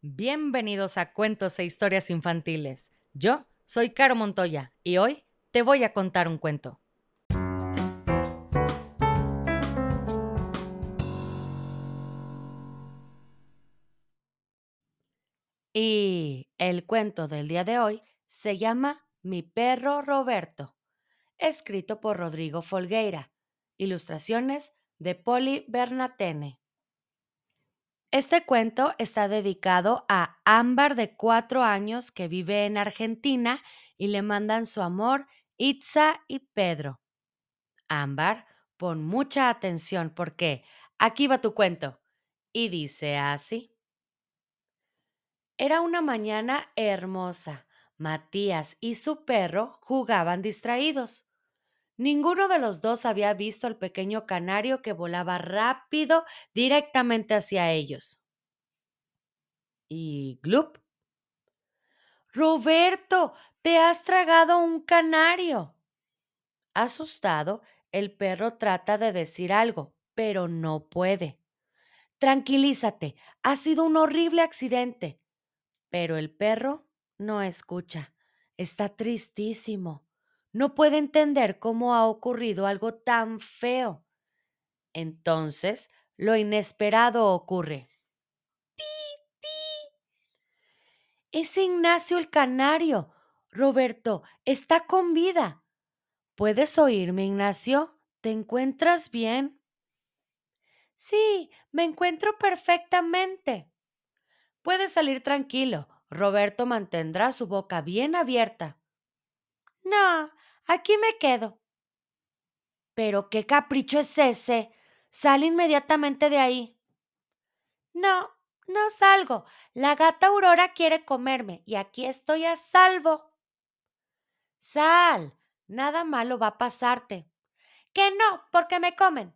Bienvenidos a Cuentos e Historias Infantiles. Yo soy Caro Montoya y hoy te voy a contar un cuento. Y el cuento del día de hoy se llama Mi perro Roberto, escrito por Rodrigo Folgueira, ilustraciones de Poli Bernatene. Este cuento está dedicado a Ámbar de cuatro años que vive en Argentina y le mandan su amor Itza y Pedro. Ámbar, pon mucha atención porque aquí va tu cuento. Y dice así. Era una mañana hermosa. Matías y su perro jugaban distraídos. Ninguno de los dos había visto al pequeño canario que volaba rápido directamente hacia ellos. Y Glup. Roberto, te has tragado un canario. Asustado, el perro trata de decir algo, pero no puede. Tranquilízate, ha sido un horrible accidente. Pero el perro no escucha. Está tristísimo no puede entender cómo ha ocurrido algo tan feo. Entonces, lo inesperado ocurre. ¡Pi, pi! Es Ignacio el canario. Roberto, está con vida. ¿Puedes oírme, Ignacio? ¿Te encuentras bien? Sí, me encuentro perfectamente. Puedes salir tranquilo. Roberto mantendrá su boca bien abierta. No, aquí me quedo. Pero qué capricho es ese. Sal inmediatamente de ahí. No, no salgo. La gata Aurora quiere comerme y aquí estoy a salvo. Sal, nada malo va a pasarte. Que no, porque me comen.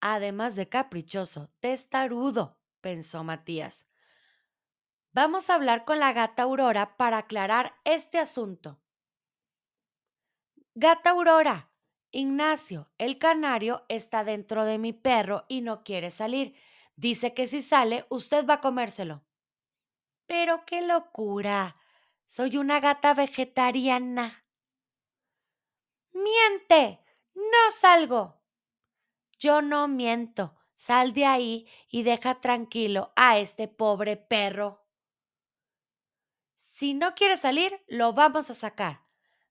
Además de caprichoso, testarudo, pensó Matías. Vamos a hablar con la gata Aurora para aclarar este asunto. Gata Aurora, Ignacio, el canario, está dentro de mi perro y no quiere salir. Dice que si sale, usted va a comérselo. Pero qué locura. Soy una gata vegetariana. Miente. No salgo. Yo no miento. Sal de ahí y deja tranquilo a este pobre perro. Si no quiere salir, lo vamos a sacar.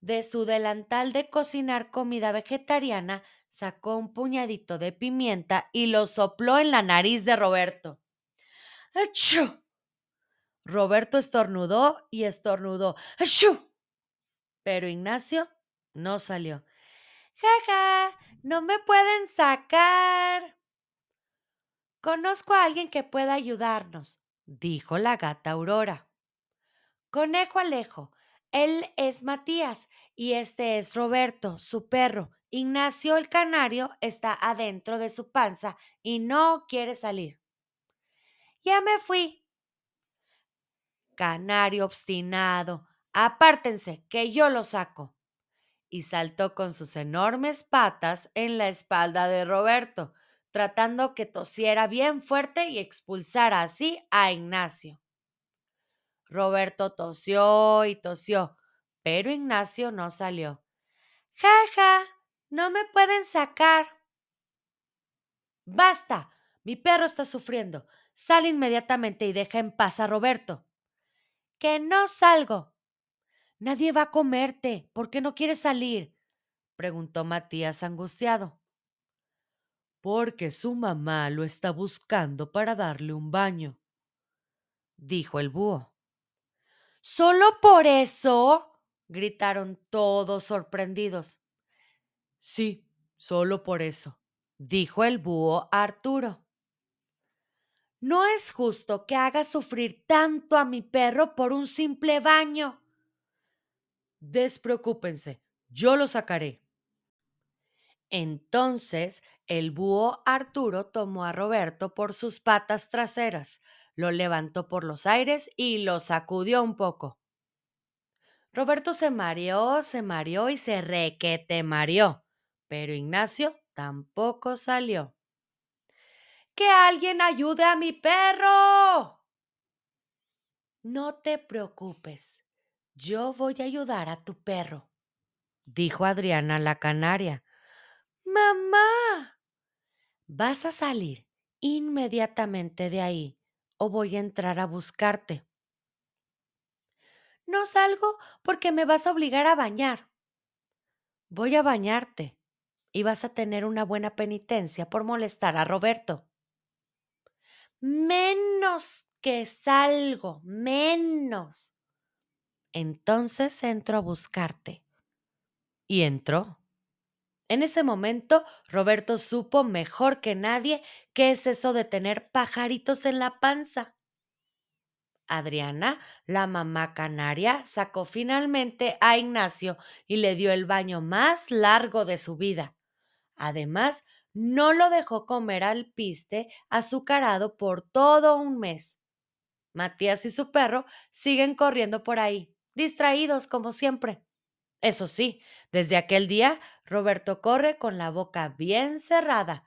De su delantal de cocinar comida vegetariana, sacó un puñadito de pimienta y lo sopló en la nariz de Roberto. ¡Achú! Roberto estornudó y estornudó. ¡Achú! Pero Ignacio no salió. ¡Jaja! ¡No me pueden sacar! Conozco a alguien que pueda ayudarnos, dijo la gata Aurora. Conejo Alejo, él es Matías y este es Roberto, su perro. Ignacio el canario está adentro de su panza y no quiere salir. Ya me fui. Canario obstinado, apártense, que yo lo saco. Y saltó con sus enormes patas en la espalda de Roberto, tratando que tosiera bien fuerte y expulsara así a Ignacio. Roberto tosió y tosió, pero Ignacio no salió. Jaja, no me pueden sacar. Basta, mi perro está sufriendo. Sal inmediatamente y deja en paz a Roberto. Que no salgo. Nadie va a comerte. ¿Por qué no quieres salir? preguntó Matías angustiado. Porque su mamá lo está buscando para darle un baño, dijo el búho. ¿Solo por eso? gritaron todos sorprendidos. Sí, solo por eso, dijo el búho Arturo. No es justo que haga sufrir tanto a mi perro por un simple baño. Despreocúpense, yo lo sacaré. Entonces el búho Arturo tomó a Roberto por sus patas traseras, lo levantó por los aires y lo sacudió un poco. Roberto se mareó, se mareó y se requete mareó, pero Ignacio tampoco salió. ¡Que alguien ayude a mi perro! No te preocupes, yo voy a ayudar a tu perro, dijo Adriana la canaria. ¡Mamá! Vas a salir inmediatamente de ahí o voy a entrar a buscarte. No salgo porque me vas a obligar a bañar. Voy a bañarte y vas a tener una buena penitencia por molestar a Roberto. Menos que salgo, menos. Entonces entro a buscarte. Y entró. En ese momento, Roberto supo mejor que nadie qué es eso de tener pajaritos en la panza. Adriana, la mamá canaria, sacó finalmente a Ignacio y le dio el baño más largo de su vida. Además, no lo dejó comer al piste azucarado por todo un mes. Matías y su perro siguen corriendo por ahí, distraídos como siempre. Eso sí, desde aquel día, Roberto corre con la boca bien cerrada,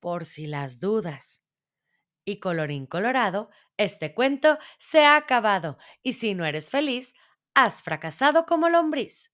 por si las dudas. Y colorín colorado, este cuento se ha acabado, y si no eres feliz, has fracasado como lombriz.